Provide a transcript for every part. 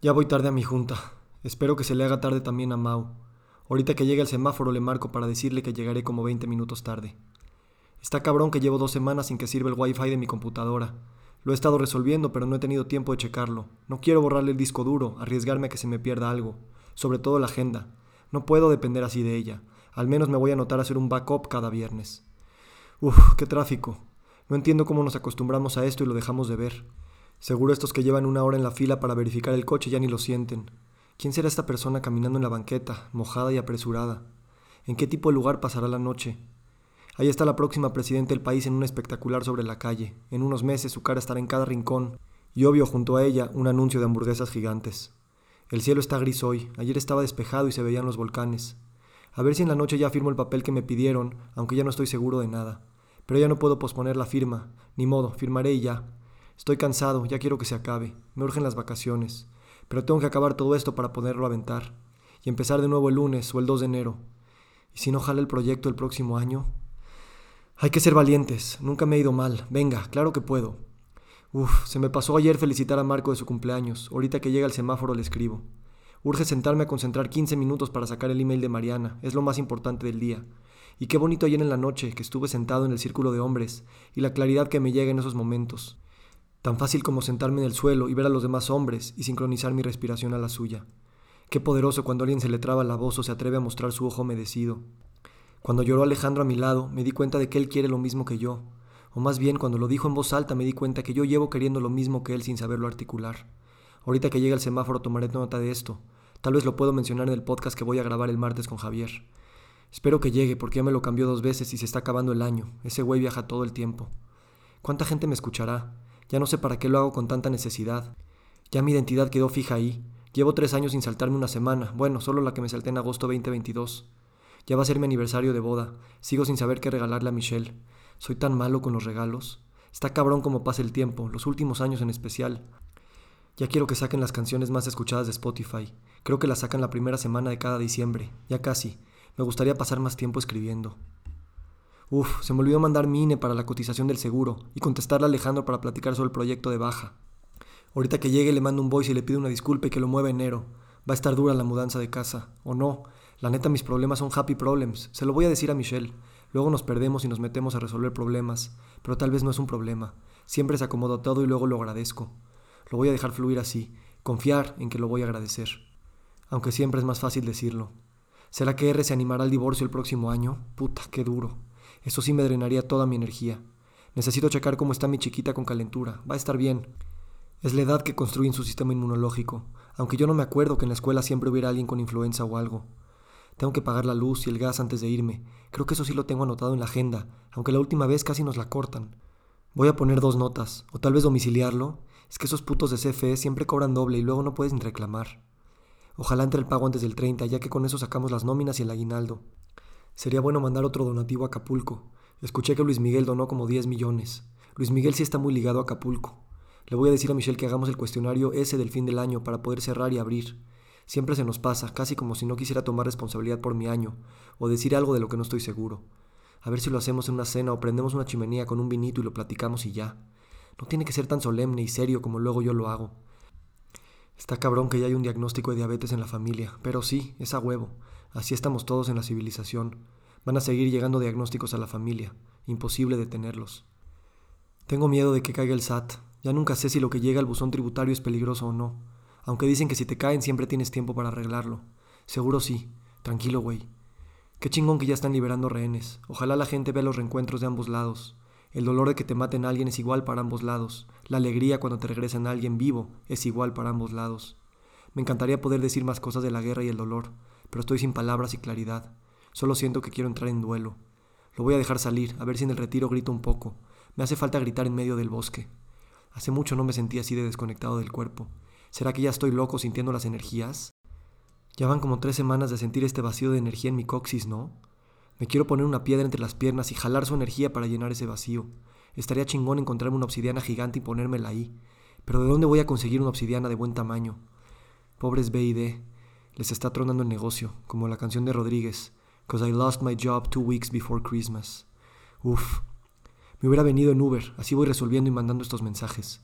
Ya voy tarde a mi junta. Espero que se le haga tarde también a Mau. Ahorita que llegue el semáforo le marco para decirle que llegaré como 20 minutos tarde. Está cabrón que llevo dos semanas sin que sirva el wifi de mi computadora. Lo he estado resolviendo, pero no he tenido tiempo de checarlo. No quiero borrarle el disco duro, arriesgarme a que se me pierda algo. Sobre todo la agenda. No puedo depender así de ella. Al menos me voy a anotar a hacer un backup cada viernes. Uf, qué tráfico. No entiendo cómo nos acostumbramos a esto y lo dejamos de ver. Seguro estos que llevan una hora en la fila para verificar el coche ya ni lo sienten. ¿Quién será esta persona caminando en la banqueta, mojada y apresurada? ¿En qué tipo de lugar pasará la noche? Ahí está la próxima presidenta del país en un espectacular sobre la calle. En unos meses su cara estará en cada rincón y obvio junto a ella un anuncio de hamburguesas gigantes. El cielo está gris hoy, ayer estaba despejado y se veían los volcanes. A ver si en la noche ya firmo el papel que me pidieron, aunque ya no estoy seguro de nada. Pero ya no puedo posponer la firma, ni modo, firmaré y ya. Estoy cansado, ya quiero que se acabe. Me urgen las vacaciones. Pero tengo que acabar todo esto para poderlo aventar. Y empezar de nuevo el lunes o el 2 de enero. ¿Y si no jala el proyecto el próximo año? Hay que ser valientes. Nunca me he ido mal. Venga, claro que puedo. Uf, se me pasó ayer felicitar a Marco de su cumpleaños. Ahorita que llega el semáforo le escribo. Urge sentarme a concentrar 15 minutos para sacar el email de Mariana. Es lo más importante del día. Y qué bonito ayer en la noche que estuve sentado en el círculo de hombres y la claridad que me llega en esos momentos. Tan fácil como sentarme en el suelo y ver a los demás hombres y sincronizar mi respiración a la suya. Qué poderoso cuando alguien se le traba la voz o se atreve a mostrar su ojo humedecido. Cuando lloró Alejandro a mi lado, me di cuenta de que él quiere lo mismo que yo. O más bien, cuando lo dijo en voz alta, me di cuenta que yo llevo queriendo lo mismo que él sin saberlo articular. Ahorita que llegue el semáforo tomaré nota de esto. Tal vez lo puedo mencionar en el podcast que voy a grabar el martes con Javier. Espero que llegue porque ya me lo cambió dos veces y se está acabando el año. Ese güey viaja todo el tiempo. ¿Cuánta gente me escuchará? Ya no sé para qué lo hago con tanta necesidad. Ya mi identidad quedó fija ahí. Llevo tres años sin saltarme una semana. Bueno, solo la que me salté en agosto 2022. Ya va a ser mi aniversario de boda. Sigo sin saber qué regalarle a Michelle. Soy tan malo con los regalos. Está cabrón como pasa el tiempo, los últimos años en especial. Ya quiero que saquen las canciones más escuchadas de Spotify. Creo que las sacan la primera semana de cada diciembre. Ya casi. Me gustaría pasar más tiempo escribiendo. Uf, se me olvidó mandar mi INE para la cotización del seguro y contestarle a Alejandro para platicar sobre el proyecto de baja. Ahorita que llegue le mando un voice y le pido una disculpa y que lo mueva enero. Va a estar dura la mudanza de casa. O no. La neta mis problemas son happy problems. Se lo voy a decir a Michelle. Luego nos perdemos y nos metemos a resolver problemas. Pero tal vez no es un problema. Siempre se acomoda todo y luego lo agradezco. Lo voy a dejar fluir así. Confiar en que lo voy a agradecer. Aunque siempre es más fácil decirlo. ¿Será que R se animará al divorcio el próximo año? Puta, qué duro. Eso sí me drenaría toda mi energía. Necesito checar cómo está mi chiquita con calentura. Va a estar bien. Es la edad que construyen su sistema inmunológico, aunque yo no me acuerdo que en la escuela siempre hubiera alguien con influenza o algo. Tengo que pagar la luz y el gas antes de irme. Creo que eso sí lo tengo anotado en la agenda, aunque la última vez casi nos la cortan. Voy a poner dos notas, o tal vez domiciliarlo. Es que esos putos de CFE siempre cobran doble y luego no puedes ni reclamar. Ojalá entre el pago antes del 30, ya que con eso sacamos las nóminas y el aguinaldo. Sería bueno mandar otro donativo a Acapulco. Escuché que Luis Miguel donó como 10 millones. Luis Miguel sí está muy ligado a Acapulco. Le voy a decir a Michelle que hagamos el cuestionario ese del fin del año para poder cerrar y abrir. Siempre se nos pasa, casi como si no quisiera tomar responsabilidad por mi año, o decir algo de lo que no estoy seguro. A ver si lo hacemos en una cena o prendemos una chimenea con un vinito y lo platicamos y ya. No tiene que ser tan solemne y serio como luego yo lo hago. Está cabrón que ya hay un diagnóstico de diabetes en la familia, pero sí, es a huevo. Así estamos todos en la civilización. Van a seguir llegando diagnósticos a la familia. Imposible detenerlos. Tengo miedo de que caiga el SAT. Ya nunca sé si lo que llega al buzón tributario es peligroso o no. Aunque dicen que si te caen siempre tienes tiempo para arreglarlo. Seguro sí. Tranquilo, güey. Qué chingón que ya están liberando rehenes. Ojalá la gente vea los reencuentros de ambos lados. El dolor de que te maten a alguien es igual para ambos lados. La alegría cuando te regresan a alguien vivo es igual para ambos lados. Me encantaría poder decir más cosas de la guerra y el dolor, pero estoy sin palabras y claridad. Solo siento que quiero entrar en duelo. Lo voy a dejar salir, a ver si en el retiro grito un poco. Me hace falta gritar en medio del bosque. Hace mucho no me sentí así de desconectado del cuerpo. ¿Será que ya estoy loco sintiendo las energías? Ya van como tres semanas de sentir este vacío de energía en mi coxis, ¿no? Me quiero poner una piedra entre las piernas y jalar su energía para llenar ese vacío. Estaría chingón encontrarme una obsidiana gigante y ponérmela ahí. Pero ¿de dónde voy a conseguir una obsidiana de buen tamaño? Pobres B y D. Les está tronando el negocio, como la canción de Rodríguez, Cause I lost my job two weeks before Christmas. Uf, me hubiera venido en Uber, así voy resolviendo y mandando estos mensajes.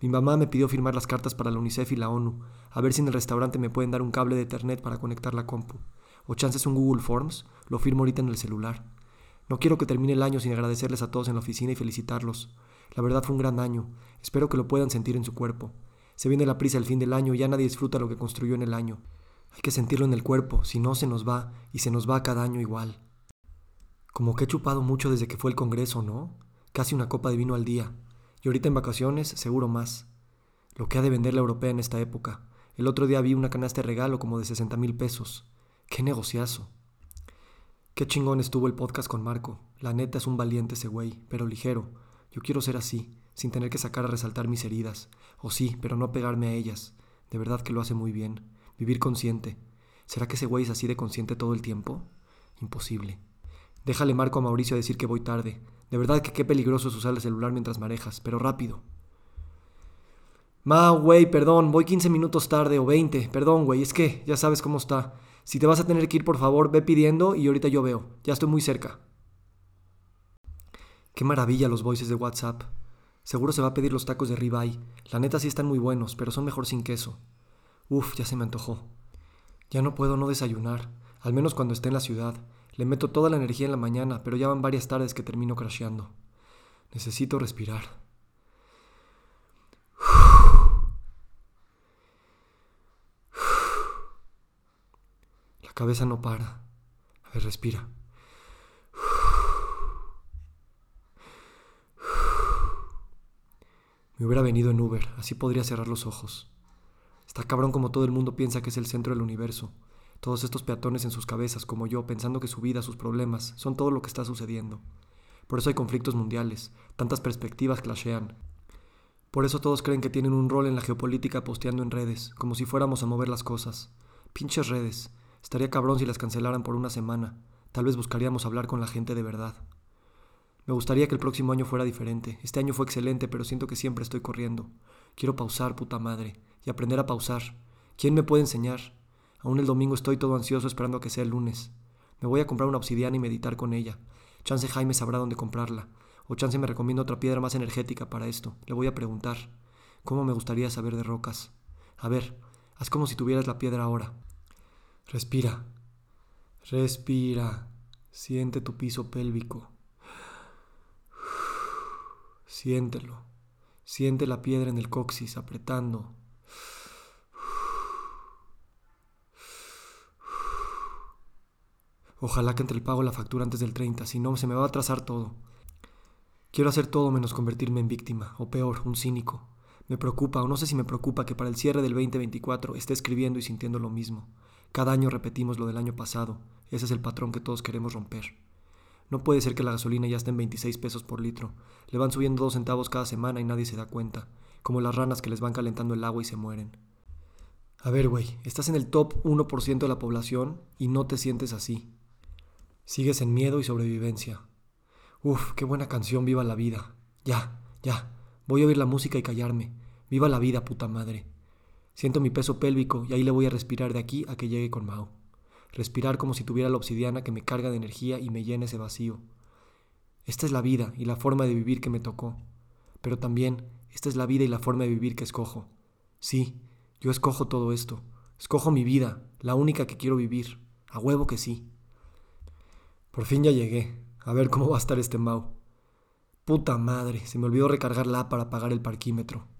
Mi mamá me pidió firmar las cartas para la UNICEF y la ONU, a ver si en el restaurante me pueden dar un cable de Ethernet para conectar la compu. O chances un Google Forms, lo firmo ahorita en el celular. No quiero que termine el año sin agradecerles a todos en la oficina y felicitarlos. La verdad fue un gran año. Espero que lo puedan sentir en su cuerpo. Se viene la prisa el fin del año y ya nadie disfruta lo que construyó en el año. Hay que sentirlo en el cuerpo, si no se nos va, y se nos va cada año igual. Como que he chupado mucho desde que fue el Congreso, ¿no? Casi una copa de vino al día. Y ahorita en vacaciones, seguro más. Lo que ha de vender la europea en esta época. El otro día vi una canasta de regalo como de 60 mil pesos. ¡Qué negociazo! Qué chingón estuvo el podcast con Marco. La neta es un valiente ese güey, pero ligero. Yo quiero ser así, sin tener que sacar a resaltar mis heridas. O sí, pero no pegarme a ellas. De verdad que lo hace muy bien. Vivir consciente. ¿Será que ese güey es así de consciente todo el tiempo? Imposible. Déjale Marco a Mauricio decir que voy tarde. De verdad que qué peligroso es usar el celular mientras manejas, pero rápido. Ma, güey, perdón, voy 15 minutos tarde o 20. Perdón, güey, es que ya sabes cómo está. Si te vas a tener que ir, por favor, ve pidiendo y ahorita yo veo. Ya estoy muy cerca. Qué maravilla los voices de WhatsApp. Seguro se va a pedir los tacos de ribeye. La neta sí están muy buenos, pero son mejor sin queso. Uf, ya se me antojó. Ya no puedo no desayunar, al menos cuando esté en la ciudad. Le meto toda la energía en la mañana, pero ya van varias tardes que termino crasheando. Necesito respirar. Cabeza no para. A ver, respira. Me hubiera venido en Uber, así podría cerrar los ojos. Está cabrón como todo el mundo piensa que es el centro del universo. Todos estos peatones en sus cabezas, como yo, pensando que su vida, sus problemas, son todo lo que está sucediendo. Por eso hay conflictos mundiales, tantas perspectivas clashean. Por eso todos creen que tienen un rol en la geopolítica posteando en redes, como si fuéramos a mover las cosas. Pinches redes. Estaría cabrón si las cancelaran por una semana. Tal vez buscaríamos hablar con la gente de verdad. Me gustaría que el próximo año fuera diferente. Este año fue excelente, pero siento que siempre estoy corriendo. Quiero pausar, puta madre, y aprender a pausar. ¿Quién me puede enseñar? Aún el domingo estoy todo ansioso esperando a que sea el lunes. Me voy a comprar una obsidiana y meditar con ella. Chance Jaime sabrá dónde comprarla. O Chance me recomienda otra piedra más energética para esto. Le voy a preguntar. ¿Cómo me gustaría saber de rocas? A ver, haz como si tuvieras la piedra ahora. Respira. Respira. Siente tu piso pélvico. Siéntelo. Siente la piedra en el coxis apretando, Ojalá que entre el pago la factura antes del 30, si no se me va a atrasar todo. Quiero hacer todo menos convertirme en víctima, o peor, un cínico. Me preocupa, o no sé si me preocupa, que para el cierre del 2024 esté escribiendo y sintiendo lo mismo. Cada año repetimos lo del año pasado. Ese es el patrón que todos queremos romper. No puede ser que la gasolina ya esté en 26 pesos por litro. Le van subiendo dos centavos cada semana y nadie se da cuenta. Como las ranas que les van calentando el agua y se mueren. A ver, güey, estás en el top 1% de la población y no te sientes así. Sigues en miedo y sobrevivencia. Uf, qué buena canción, viva la vida. Ya, ya, voy a oír la música y callarme. Viva la vida, puta madre. Siento mi peso pélvico y ahí le voy a respirar de aquí a que llegue con Mao. Respirar como si tuviera la obsidiana que me carga de energía y me llena ese vacío. Esta es la vida y la forma de vivir que me tocó. Pero también, esta es la vida y la forma de vivir que escojo. Sí, yo escojo todo esto. Escojo mi vida, la única que quiero vivir. A huevo que sí. Por fin ya llegué. A ver cómo va a estar este Mau. Puta madre, se me olvidó recargar la para pagar el parquímetro.